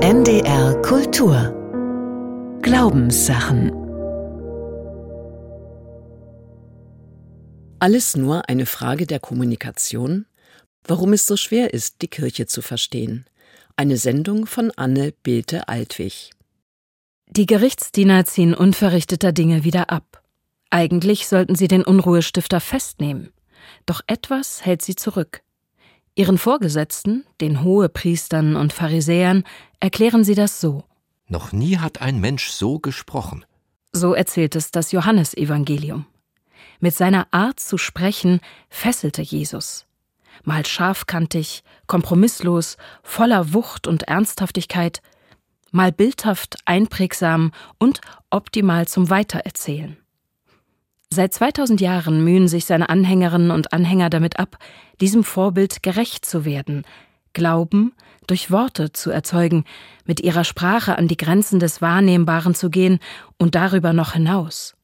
NDR Kultur Glaubenssachen Alles nur eine Frage der Kommunikation? Warum es so schwer ist, die Kirche zu verstehen. Eine Sendung von Anne Belte-Altwig. Die Gerichtsdiener ziehen unverrichteter Dinge wieder ab. Eigentlich sollten sie den Unruhestifter festnehmen. Doch etwas hält sie zurück. Ihren Vorgesetzten, den Hohepriestern und Pharisäern, erklären sie das so. Noch nie hat ein Mensch so gesprochen. So erzählt es das Johannesevangelium. Mit seiner Art zu sprechen fesselte Jesus. Mal scharfkantig, kompromisslos, voller Wucht und Ernsthaftigkeit, mal bildhaft, einprägsam und optimal zum Weitererzählen. Seit 2000 Jahren mühen sich seine Anhängerinnen und Anhänger damit ab, diesem Vorbild gerecht zu werden, Glauben durch Worte zu erzeugen, mit ihrer Sprache an die Grenzen des Wahrnehmbaren zu gehen und darüber noch hinaus.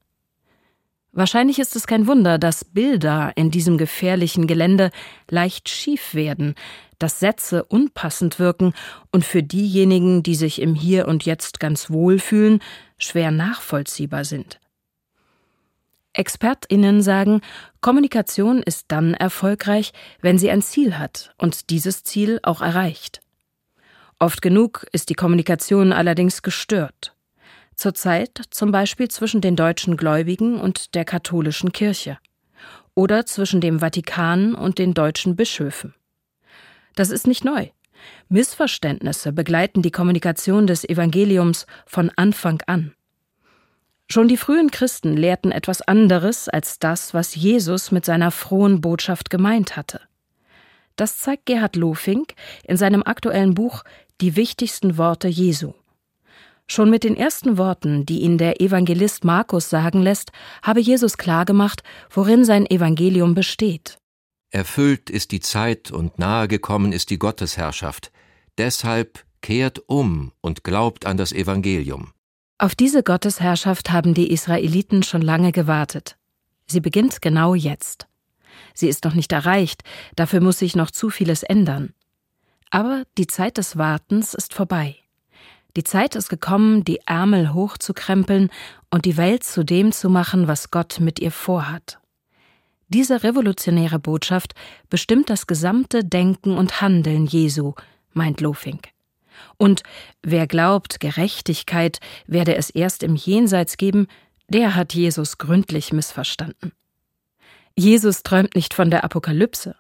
Wahrscheinlich ist es kein Wunder, dass Bilder in diesem gefährlichen Gelände leicht schief werden, dass Sätze unpassend wirken und für diejenigen, die sich im Hier und Jetzt ganz wohl fühlen, schwer nachvollziehbar sind. Expertinnen sagen, Kommunikation ist dann erfolgreich, wenn sie ein Ziel hat und dieses Ziel auch erreicht. Oft genug ist die Kommunikation allerdings gestört. Zurzeit zum Beispiel zwischen den deutschen Gläubigen und der katholischen Kirche oder zwischen dem Vatikan und den deutschen Bischöfen. Das ist nicht neu. Missverständnisse begleiten die Kommunikation des Evangeliums von Anfang an. Schon die frühen Christen lehrten etwas anderes als das, was Jesus mit seiner frohen Botschaft gemeint hatte. Das zeigt Gerhard Lofink in seinem aktuellen Buch Die wichtigsten Worte Jesu. Schon mit den ersten Worten, die ihn der Evangelist Markus sagen lässt, habe Jesus klargemacht, worin sein Evangelium besteht. Erfüllt ist die Zeit und nahegekommen ist die Gottesherrschaft. Deshalb kehrt um und glaubt an das Evangelium. Auf diese Gottesherrschaft haben die Israeliten schon lange gewartet. Sie beginnt genau jetzt. Sie ist noch nicht erreicht, dafür muss sich noch zu vieles ändern. Aber die Zeit des Wartens ist vorbei. Die Zeit ist gekommen, die Ärmel hochzukrempeln und die Welt zu dem zu machen, was Gott mit ihr vorhat. Diese revolutionäre Botschaft bestimmt das gesamte Denken und Handeln Jesu, meint Lofink. Und wer glaubt, Gerechtigkeit werde es erst im Jenseits geben, der hat Jesus gründlich missverstanden. Jesus träumt nicht von der Apokalypse.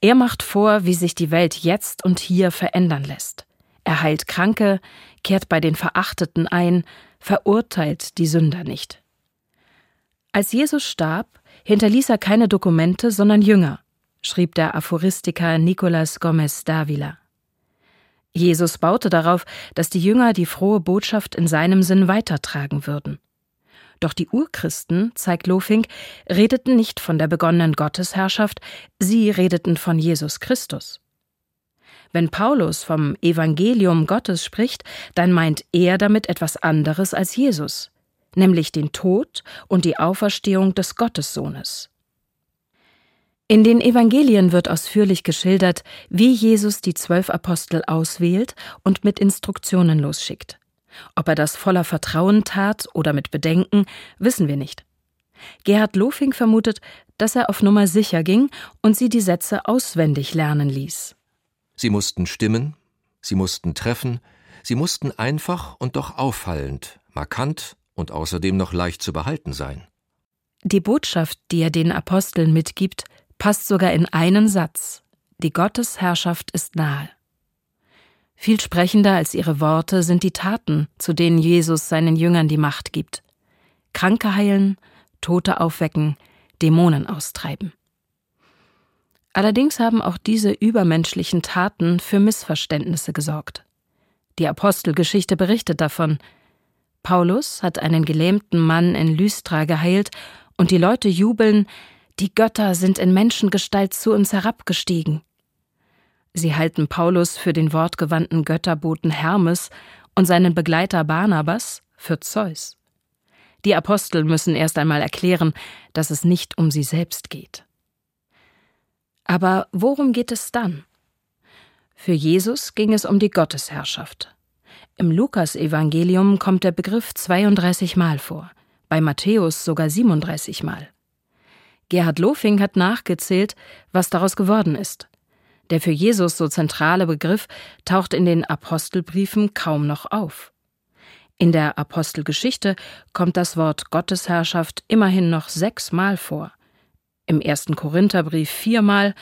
Er macht vor, wie sich die Welt jetzt und hier verändern lässt. Er heilt Kranke, kehrt bei den Verachteten ein, verurteilt die Sünder nicht. Als Jesus starb, hinterließ er keine Dokumente, sondern Jünger, schrieb der Aphoristiker Nicolas Gomez Davila. Jesus baute darauf, dass die Jünger die frohe Botschaft in seinem Sinn weitertragen würden. Doch die Urchristen, zeigt Lofink, redeten nicht von der begonnenen Gottesherrschaft, sie redeten von Jesus Christus. Wenn Paulus vom Evangelium Gottes spricht, dann meint er damit etwas anderes als Jesus, nämlich den Tod und die Auferstehung des Gottessohnes. In den Evangelien wird ausführlich geschildert, wie Jesus die zwölf Apostel auswählt und mit Instruktionen losschickt. Ob er das voller Vertrauen tat oder mit Bedenken, wissen wir nicht. Gerhard Lofing vermutet, dass er auf Nummer sicher ging und sie die Sätze auswendig lernen ließ. Sie mussten stimmen, sie mussten treffen, sie mussten einfach und doch auffallend, markant und außerdem noch leicht zu behalten sein. Die Botschaft, die er den Aposteln mitgibt, passt sogar in einen Satz. Die Gottesherrschaft ist nahe. Viel sprechender als ihre Worte sind die Taten, zu denen Jesus seinen Jüngern die Macht gibt. Kranke heilen, Tote aufwecken, Dämonen austreiben. Allerdings haben auch diese übermenschlichen Taten für Missverständnisse gesorgt. Die Apostelgeschichte berichtet davon. Paulus hat einen gelähmten Mann in Lystra geheilt und die Leute jubeln, die Götter sind in Menschengestalt zu uns herabgestiegen. Sie halten Paulus für den wortgewandten Götterboten Hermes und seinen Begleiter Barnabas für Zeus. Die Apostel müssen erst einmal erklären, dass es nicht um sie selbst geht. Aber worum geht es dann? Für Jesus ging es um die Gottesherrschaft. Im Lukasevangelium kommt der Begriff 32 Mal vor, bei Matthäus sogar 37 Mal. Gerhard Lofing hat nachgezählt, was daraus geworden ist. Der für Jesus so zentrale Begriff taucht in den Apostelbriefen kaum noch auf. In der Apostelgeschichte kommt das Wort Gottesherrschaft immerhin noch sechsmal vor. Im ersten Korintherbrief viermal,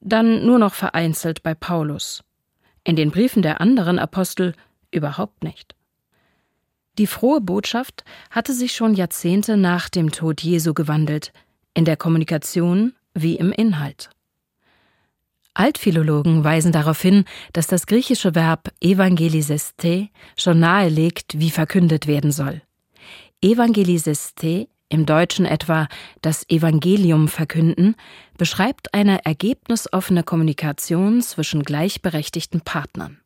dann nur noch vereinzelt bei Paulus. In den Briefen der anderen Apostel überhaupt nicht. Die frohe Botschaft hatte sich schon Jahrzehnte nach dem Tod Jesu gewandelt, in der Kommunikation wie im Inhalt. Altphilologen weisen darauf hin, dass das griechische Verb evangeliseste schon nahelegt, wie verkündet werden soll. Evangeliseste, im Deutschen etwa das Evangelium verkünden, beschreibt eine ergebnisoffene Kommunikation zwischen gleichberechtigten Partnern.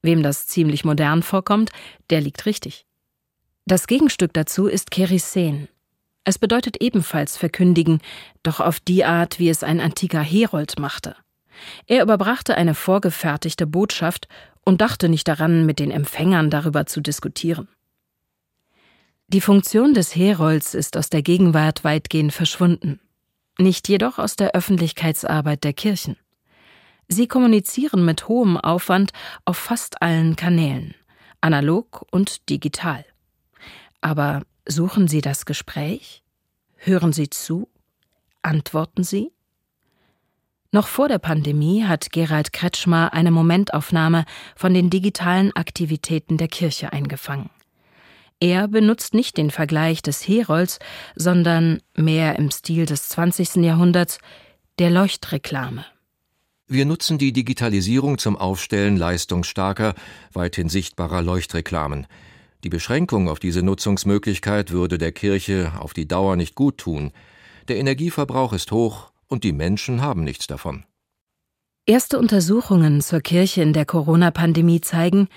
Wem das ziemlich modern vorkommt, der liegt richtig. Das Gegenstück dazu ist Kerisen. Es bedeutet ebenfalls verkündigen, doch auf die Art, wie es ein antiker Herold machte. Er überbrachte eine vorgefertigte Botschaft und dachte nicht daran, mit den Empfängern darüber zu diskutieren. Die Funktion des Herolds ist aus der Gegenwart weitgehend verschwunden, nicht jedoch aus der Öffentlichkeitsarbeit der Kirchen. Sie kommunizieren mit hohem Aufwand auf fast allen Kanälen, analog und digital. Aber suchen Sie das Gespräch? Hören Sie zu? Antworten Sie? Noch vor der Pandemie hat Gerald Kretschmer eine Momentaufnahme von den digitalen Aktivitäten der Kirche eingefangen. Er benutzt nicht den Vergleich des Herolds, sondern mehr im Stil des 20. Jahrhunderts der Leuchtreklame. Wir nutzen die Digitalisierung zum Aufstellen leistungsstarker, weithin sichtbarer Leuchtreklamen. Die Beschränkung auf diese Nutzungsmöglichkeit würde der Kirche auf die Dauer nicht gut tun. Der Energieverbrauch ist hoch, und die Menschen haben nichts davon. Erste Untersuchungen zur Kirche in der Corona-Pandemie zeigen,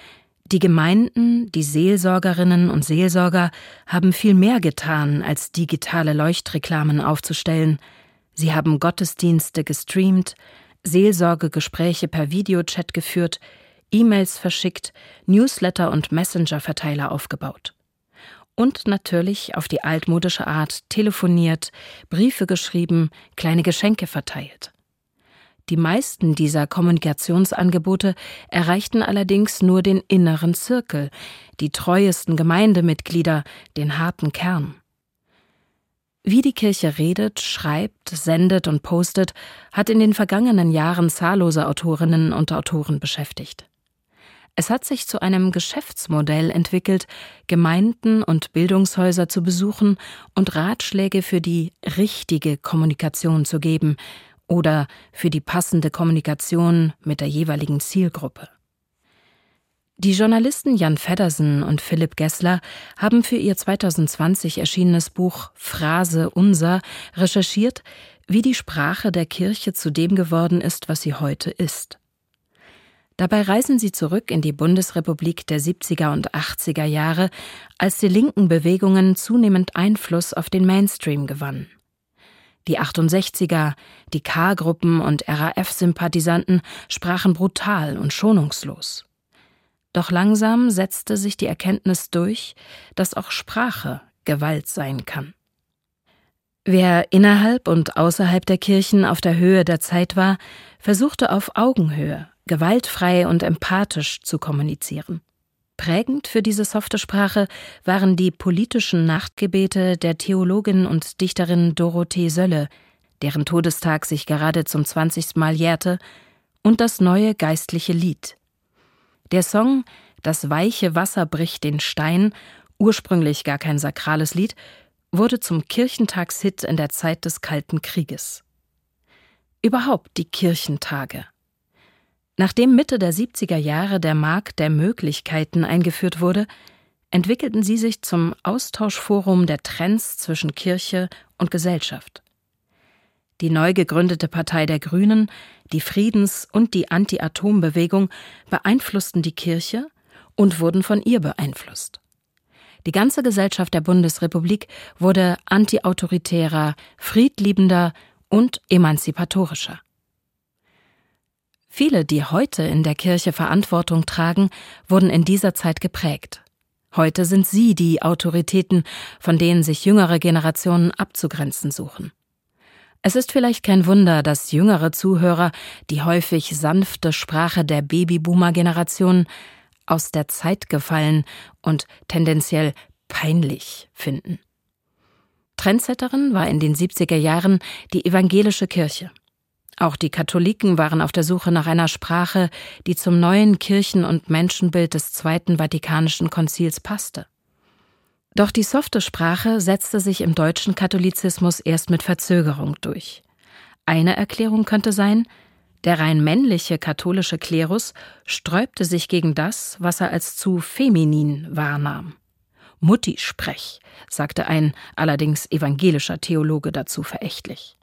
die Gemeinden, die Seelsorgerinnen und Seelsorger haben viel mehr getan, als digitale Leuchtreklamen aufzustellen. Sie haben Gottesdienste gestreamt, Seelsorgegespräche per Videochat geführt, E-Mails verschickt, Newsletter und Messenger-Verteiler aufgebaut und natürlich auf die altmodische Art telefoniert, Briefe geschrieben, kleine Geschenke verteilt. Die meisten dieser Kommunikationsangebote erreichten allerdings nur den inneren Zirkel, die treuesten Gemeindemitglieder, den harten Kern. Wie die Kirche redet, schreibt, sendet und postet, hat in den vergangenen Jahren zahllose Autorinnen und Autoren beschäftigt. Es hat sich zu einem Geschäftsmodell entwickelt, Gemeinden und Bildungshäuser zu besuchen und Ratschläge für die richtige Kommunikation zu geben oder für die passende Kommunikation mit der jeweiligen Zielgruppe. Die Journalisten Jan Feddersen und Philipp Gessler haben für ihr 2020 erschienenes Buch Phrase Unser recherchiert, wie die Sprache der Kirche zu dem geworden ist, was sie heute ist. Dabei reisen sie zurück in die Bundesrepublik der 70er und 80er Jahre, als die linken Bewegungen zunehmend Einfluss auf den Mainstream gewannen. Die 68er, die K-Gruppen und RAF-Sympathisanten sprachen brutal und schonungslos. Doch langsam setzte sich die Erkenntnis durch, dass auch Sprache Gewalt sein kann. Wer innerhalb und außerhalb der Kirchen auf der Höhe der Zeit war, versuchte auf Augenhöhe gewaltfrei und empathisch zu kommunizieren. Prägend für diese softe Sprache waren die politischen Nachtgebete der Theologin und Dichterin Dorothee Sölle, deren Todestag sich gerade zum 20. Mal jährte, und das neue geistliche Lied. Der Song Das weiche Wasser bricht den Stein, ursprünglich gar kein sakrales Lied, wurde zum Kirchentagshit in der Zeit des Kalten Krieges. Überhaupt die Kirchentage. Nachdem Mitte der 70er Jahre der Markt der Möglichkeiten eingeführt wurde, entwickelten sie sich zum Austauschforum der Trends zwischen Kirche und Gesellschaft. Die neu gegründete Partei der Grünen, die Friedens- und die Anti-Atom-Bewegung beeinflussten die Kirche und wurden von ihr beeinflusst. Die ganze Gesellschaft der Bundesrepublik wurde antiautoritärer, friedliebender und emanzipatorischer. Viele, die heute in der Kirche Verantwortung tragen, wurden in dieser Zeit geprägt. Heute sind sie die Autoritäten, von denen sich jüngere Generationen abzugrenzen suchen. Es ist vielleicht kein Wunder, dass jüngere Zuhörer die häufig sanfte Sprache der Babyboomer-Generation aus der Zeit gefallen und tendenziell peinlich finden. Trendsetterin war in den 70er Jahren die evangelische Kirche. Auch die Katholiken waren auf der Suche nach einer Sprache, die zum neuen Kirchen- und Menschenbild des Zweiten Vatikanischen Konzils passte. Doch die softe Sprache setzte sich im deutschen Katholizismus erst mit Verzögerung durch. Eine Erklärung könnte sein, der rein männliche katholische Klerus sträubte sich gegen das, was er als zu feminin wahrnahm. Mutti-Sprech, sagte ein allerdings evangelischer Theologe dazu verächtlich.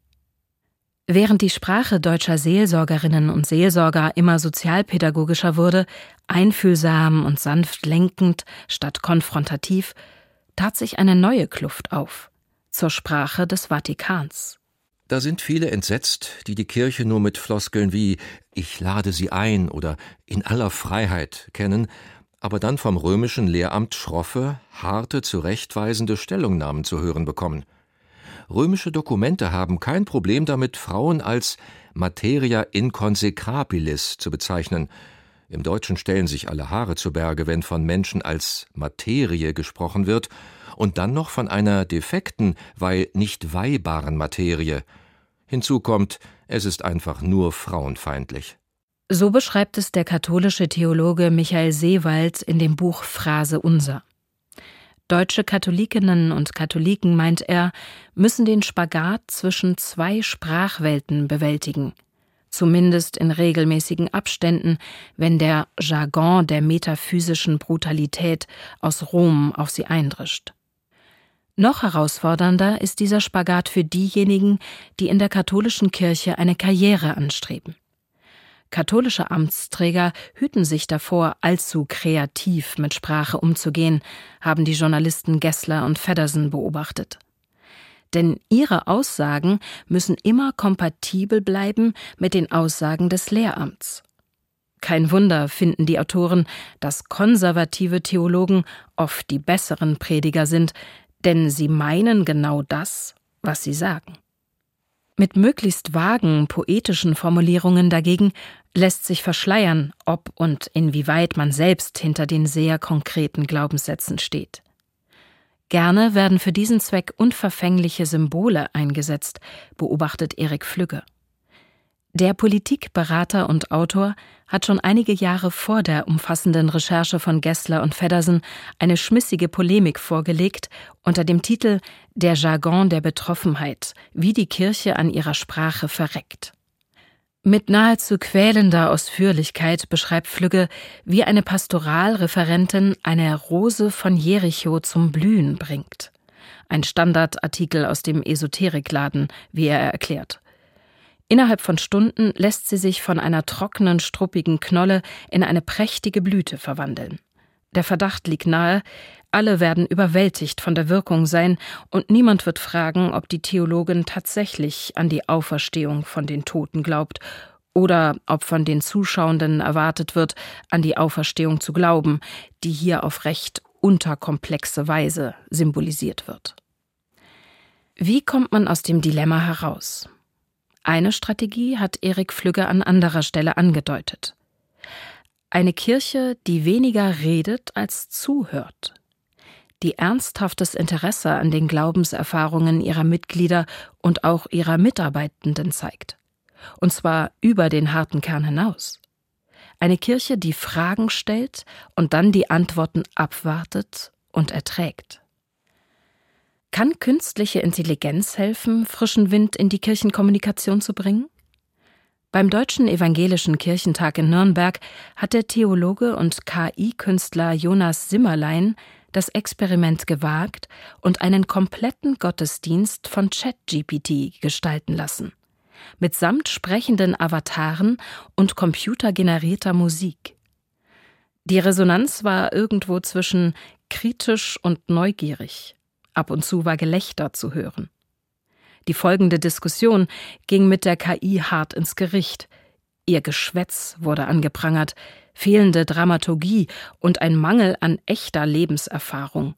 Während die Sprache deutscher Seelsorgerinnen und Seelsorger immer sozialpädagogischer wurde, einfühlsam und sanft lenkend statt konfrontativ, tat sich eine neue Kluft auf zur Sprache des Vatikans. Da sind viele entsetzt, die die Kirche nur mit Floskeln wie Ich lade Sie ein oder in aller Freiheit kennen, aber dann vom römischen Lehramt schroffe, harte, zurechtweisende Stellungnahmen zu hören bekommen. Römische Dokumente haben kein Problem damit, Frauen als Materia inconsecrabilis zu bezeichnen. Im Deutschen stellen sich alle Haare zu Berge, wenn von Menschen als Materie gesprochen wird und dann noch von einer defekten, weil nicht weihbaren Materie. Hinzu kommt, es ist einfach nur frauenfeindlich. So beschreibt es der katholische Theologe Michael Seewald in dem Buch Phrase Unser. Deutsche Katholikinnen und Katholiken, meint er, müssen den Spagat zwischen zwei Sprachwelten bewältigen, zumindest in regelmäßigen Abständen, wenn der Jargon der metaphysischen Brutalität aus Rom auf sie eindrischt. Noch herausfordernder ist dieser Spagat für diejenigen, die in der katholischen Kirche eine Karriere anstreben. Katholische Amtsträger hüten sich davor, allzu kreativ mit Sprache umzugehen, haben die Journalisten Gessler und Feddersen beobachtet. Denn ihre Aussagen müssen immer kompatibel bleiben mit den Aussagen des Lehramts. Kein Wunder finden die Autoren, dass konservative Theologen oft die besseren Prediger sind, denn sie meinen genau das, was sie sagen. Mit möglichst vagen, poetischen Formulierungen dagegen lässt sich verschleiern, ob und inwieweit man selbst hinter den sehr konkreten Glaubenssätzen steht. Gerne werden für diesen Zweck unverfängliche Symbole eingesetzt, beobachtet Erik Flügge. Der Politikberater und Autor hat schon einige Jahre vor der umfassenden Recherche von Gessler und Feddersen eine schmissige Polemik vorgelegt unter dem Titel Der Jargon der Betroffenheit, wie die Kirche an ihrer Sprache verreckt. Mit nahezu quälender Ausführlichkeit beschreibt Flügge, wie eine Pastoralreferentin eine Rose von Jericho zum Blühen bringt. Ein Standardartikel aus dem Esoterikladen, wie er erklärt. Innerhalb von Stunden lässt sie sich von einer trockenen, struppigen Knolle in eine prächtige Blüte verwandeln. Der Verdacht liegt nahe, alle werden überwältigt von der Wirkung sein, und niemand wird fragen, ob die Theologin tatsächlich an die Auferstehung von den Toten glaubt oder ob von den Zuschauenden erwartet wird, an die Auferstehung zu glauben, die hier auf recht unterkomplexe Weise symbolisiert wird. Wie kommt man aus dem Dilemma heraus? Eine Strategie hat Erik Flügge an anderer Stelle angedeutet. Eine Kirche, die weniger redet als zuhört, die ernsthaftes Interesse an den Glaubenserfahrungen ihrer Mitglieder und auch ihrer Mitarbeitenden zeigt. Und zwar über den harten Kern hinaus. Eine Kirche, die Fragen stellt und dann die Antworten abwartet und erträgt. Kann künstliche Intelligenz helfen, frischen Wind in die Kirchenkommunikation zu bringen? Beim Deutschen Evangelischen Kirchentag in Nürnberg hat der Theologe und KI-Künstler Jonas Simmerlein das Experiment gewagt und einen kompletten Gottesdienst von ChatGPT gestalten lassen. Mitsamt sprechenden Avataren und computergenerierter Musik. Die Resonanz war irgendwo zwischen kritisch und neugierig. Ab und zu war Gelächter zu hören. Die folgende Diskussion ging mit der KI hart ins Gericht. Ihr Geschwätz wurde angeprangert, fehlende Dramaturgie und ein Mangel an echter Lebenserfahrung.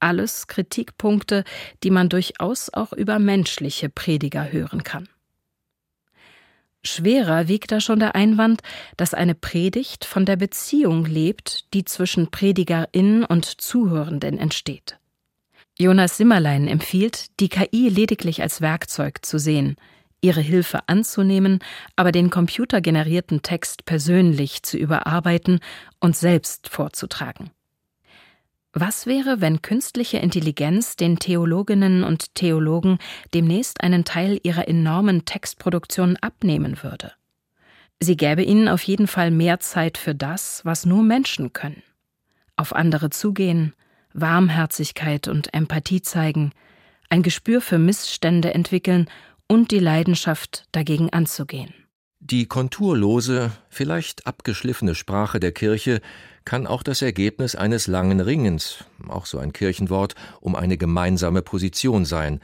Alles Kritikpunkte, die man durchaus auch über menschliche Prediger hören kann. Schwerer wiegt da schon der Einwand, dass eine Predigt von der Beziehung lebt, die zwischen Predigerin und Zuhörenden entsteht. Jonas Simmerlein empfiehlt, die KI lediglich als Werkzeug zu sehen, ihre Hilfe anzunehmen, aber den computergenerierten Text persönlich zu überarbeiten und selbst vorzutragen. Was wäre, wenn künstliche Intelligenz den Theologinnen und Theologen demnächst einen Teil ihrer enormen Textproduktion abnehmen würde? Sie gäbe ihnen auf jeden Fall mehr Zeit für das, was nur Menschen können. Auf andere zugehen, Warmherzigkeit und Empathie zeigen, ein Gespür für Missstände entwickeln und die Leidenschaft dagegen anzugehen. Die konturlose, vielleicht abgeschliffene Sprache der Kirche kann auch das Ergebnis eines langen Ringens, auch so ein Kirchenwort, um eine gemeinsame Position sein,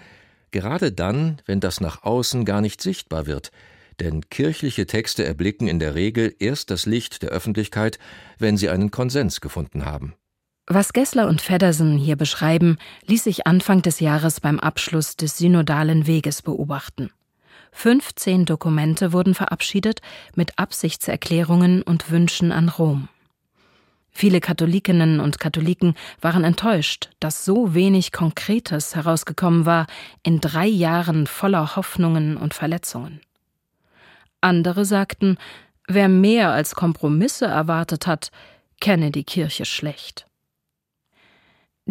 gerade dann, wenn das nach außen gar nicht sichtbar wird, denn kirchliche Texte erblicken in der Regel erst das Licht der Öffentlichkeit, wenn sie einen Konsens gefunden haben. Was Gessler und Feddersen hier beschreiben, ließ sich Anfang des Jahres beim Abschluss des synodalen Weges beobachten. 15 Dokumente wurden verabschiedet mit Absichtserklärungen und Wünschen an Rom. Viele Katholikinnen und Katholiken waren enttäuscht, dass so wenig Konkretes herausgekommen war in drei Jahren voller Hoffnungen und Verletzungen. Andere sagten, wer mehr als Kompromisse erwartet hat, kenne die Kirche schlecht.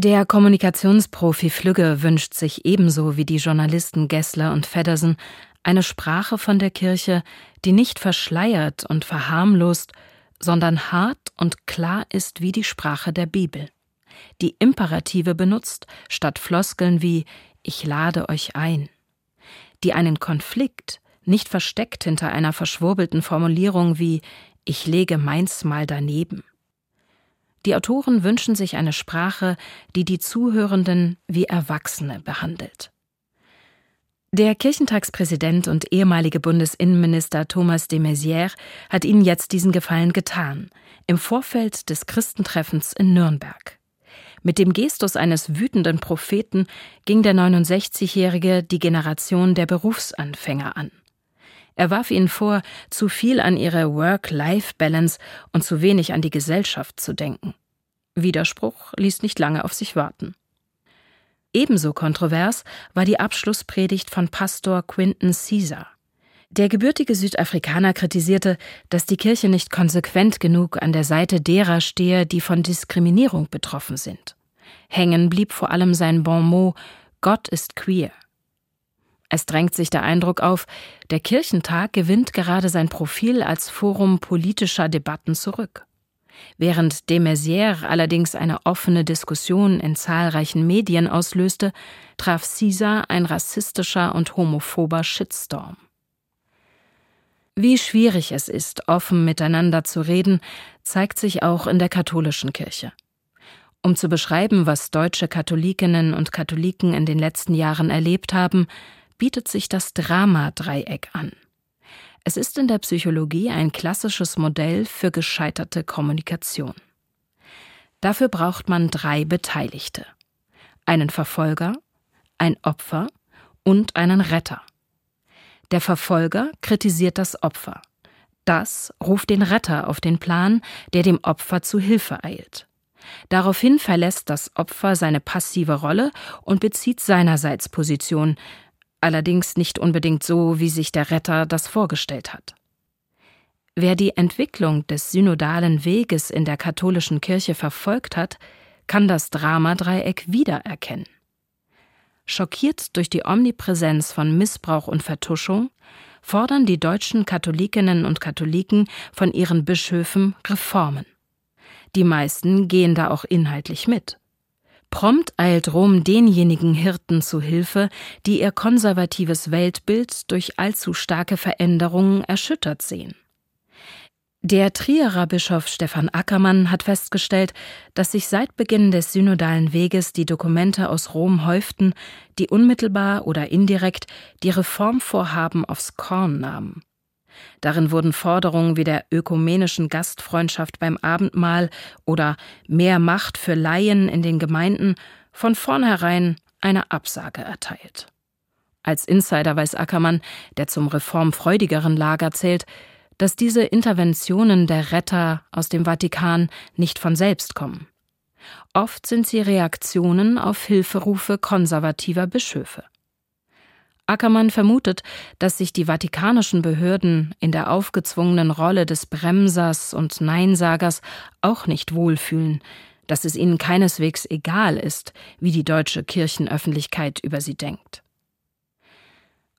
Der Kommunikationsprofi Flügge wünscht sich ebenso wie die Journalisten Gessler und Feddersen eine Sprache von der Kirche, die nicht verschleiert und verharmlost, sondern hart und klar ist wie die Sprache der Bibel, die Imperative benutzt statt Floskeln wie Ich lade euch ein, die einen Konflikt nicht versteckt hinter einer verschwurbelten Formulierung wie Ich lege meins mal daneben. Die Autoren wünschen sich eine Sprache, die die Zuhörenden wie Erwachsene behandelt. Der Kirchentagspräsident und ehemalige Bundesinnenminister Thomas de Maizière hat ihnen jetzt diesen Gefallen getan, im Vorfeld des Christentreffens in Nürnberg. Mit dem Gestus eines wütenden Propheten ging der 69-Jährige die Generation der Berufsanfänger an. Er warf ihnen vor, zu viel an ihre Work-Life-Balance und zu wenig an die Gesellschaft zu denken. Widerspruch ließ nicht lange auf sich warten. Ebenso kontrovers war die Abschlusspredigt von Pastor Quinton Caesar. Der gebürtige Südafrikaner kritisierte, dass die Kirche nicht konsequent genug an der Seite derer stehe, die von Diskriminierung betroffen sind. Hängen blieb vor allem sein Bonmot Gott ist queer. Es drängt sich der Eindruck auf, der Kirchentag gewinnt gerade sein Profil als Forum politischer Debatten zurück. Während de Maizière allerdings eine offene Diskussion in zahlreichen Medien auslöste, traf Caesar ein rassistischer und homophober Shitstorm. Wie schwierig es ist, offen miteinander zu reden, zeigt sich auch in der katholischen Kirche. Um zu beschreiben, was deutsche Katholikinnen und Katholiken in den letzten Jahren erlebt haben, bietet sich das Dramadreieck an. Es ist in der Psychologie ein klassisches Modell für gescheiterte Kommunikation. Dafür braucht man drei Beteiligte. Einen Verfolger, ein Opfer und einen Retter. Der Verfolger kritisiert das Opfer. Das ruft den Retter auf den Plan, der dem Opfer zu Hilfe eilt. Daraufhin verlässt das Opfer seine passive Rolle und bezieht seinerseits Position, allerdings nicht unbedingt so, wie sich der Retter das vorgestellt hat. Wer die Entwicklung des synodalen Weges in der katholischen Kirche verfolgt hat, kann das Dramadreieck wiedererkennen. Schockiert durch die Omnipräsenz von Missbrauch und Vertuschung, fordern die deutschen Katholikinnen und Katholiken von ihren Bischöfen Reformen. Die meisten gehen da auch inhaltlich mit. Prompt eilt Rom denjenigen Hirten zu Hilfe, die ihr konservatives Weltbild durch allzu starke Veränderungen erschüttert sehen. Der Trierer Bischof Stefan Ackermann hat festgestellt, dass sich seit Beginn des synodalen Weges die Dokumente aus Rom häuften, die unmittelbar oder indirekt die Reformvorhaben aufs Korn nahmen. Darin wurden Forderungen wie der ökumenischen Gastfreundschaft beim Abendmahl oder mehr Macht für Laien in den Gemeinden von vornherein eine Absage erteilt. Als Insider weiß Ackermann, der zum reformfreudigeren Lager zählt, dass diese Interventionen der Retter aus dem Vatikan nicht von selbst kommen. Oft sind sie Reaktionen auf Hilferufe konservativer Bischöfe. Ackermann vermutet, dass sich die vatikanischen Behörden in der aufgezwungenen Rolle des Bremsers und Neinsagers auch nicht wohlfühlen, dass es ihnen keineswegs egal ist, wie die deutsche Kirchenöffentlichkeit über sie denkt.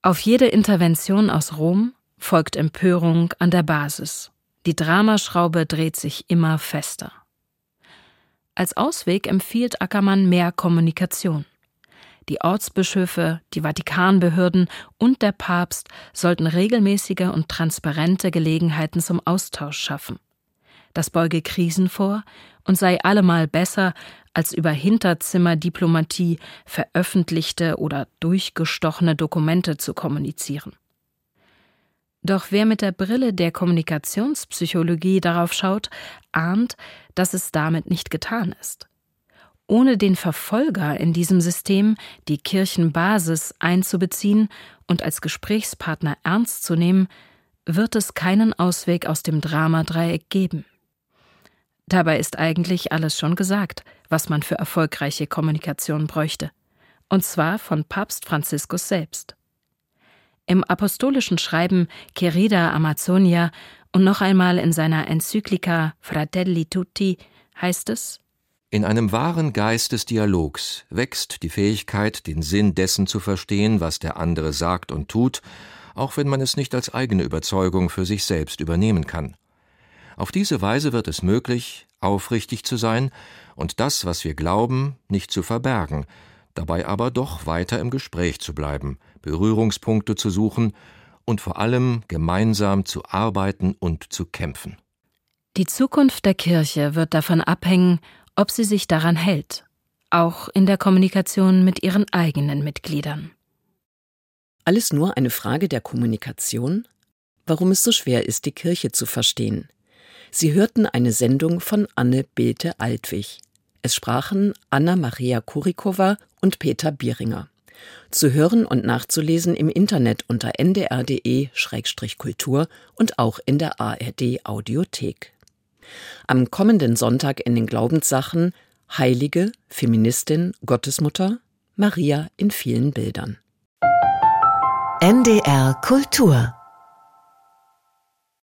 Auf jede Intervention aus Rom folgt Empörung an der Basis. Die Dramaschraube dreht sich immer fester. Als Ausweg empfiehlt Ackermann mehr Kommunikation. Die Ortsbischöfe, die Vatikanbehörden und der Papst sollten regelmäßige und transparente Gelegenheiten zum Austausch schaffen. Das beuge Krisen vor und sei allemal besser, als über Hinterzimmerdiplomatie veröffentlichte oder durchgestochene Dokumente zu kommunizieren. Doch wer mit der Brille der Kommunikationspsychologie darauf schaut, ahnt, dass es damit nicht getan ist. Ohne den Verfolger in diesem System, die Kirchenbasis, einzubeziehen und als Gesprächspartner ernst zu nehmen, wird es keinen Ausweg aus dem Dramadreieck geben. Dabei ist eigentlich alles schon gesagt, was man für erfolgreiche Kommunikation bräuchte. Und zwar von Papst Franziskus selbst. Im apostolischen Schreiben Querida Amazonia und noch einmal in seiner Enzyklika Fratelli Tutti heißt es In einem wahren Geist des Dialogs wächst die Fähigkeit, den Sinn dessen zu verstehen, was der andere sagt und tut, auch wenn man es nicht als eigene Überzeugung für sich selbst übernehmen kann. Auf diese Weise wird es möglich, aufrichtig zu sein und das, was wir glauben, nicht zu verbergen, dabei aber doch weiter im Gespräch zu bleiben, Berührungspunkte zu suchen und vor allem gemeinsam zu arbeiten und zu kämpfen. Die Zukunft der Kirche wird davon abhängen, ob sie sich daran hält, auch in der Kommunikation mit ihren eigenen Mitgliedern. Alles nur eine Frage der Kommunikation? Warum es so schwer ist, die Kirche zu verstehen. Sie hörten eine Sendung von Anne Belte-Altwig. Es sprachen Anna Maria Kurikova und Peter Bieringer. Zu hören und nachzulesen im Internet unter ndr.de-kultur und auch in der ARD Audiothek. Am kommenden Sonntag in den Glaubenssachen Heilige, Feministin, Gottesmutter, Maria in vielen Bildern. NDR Kultur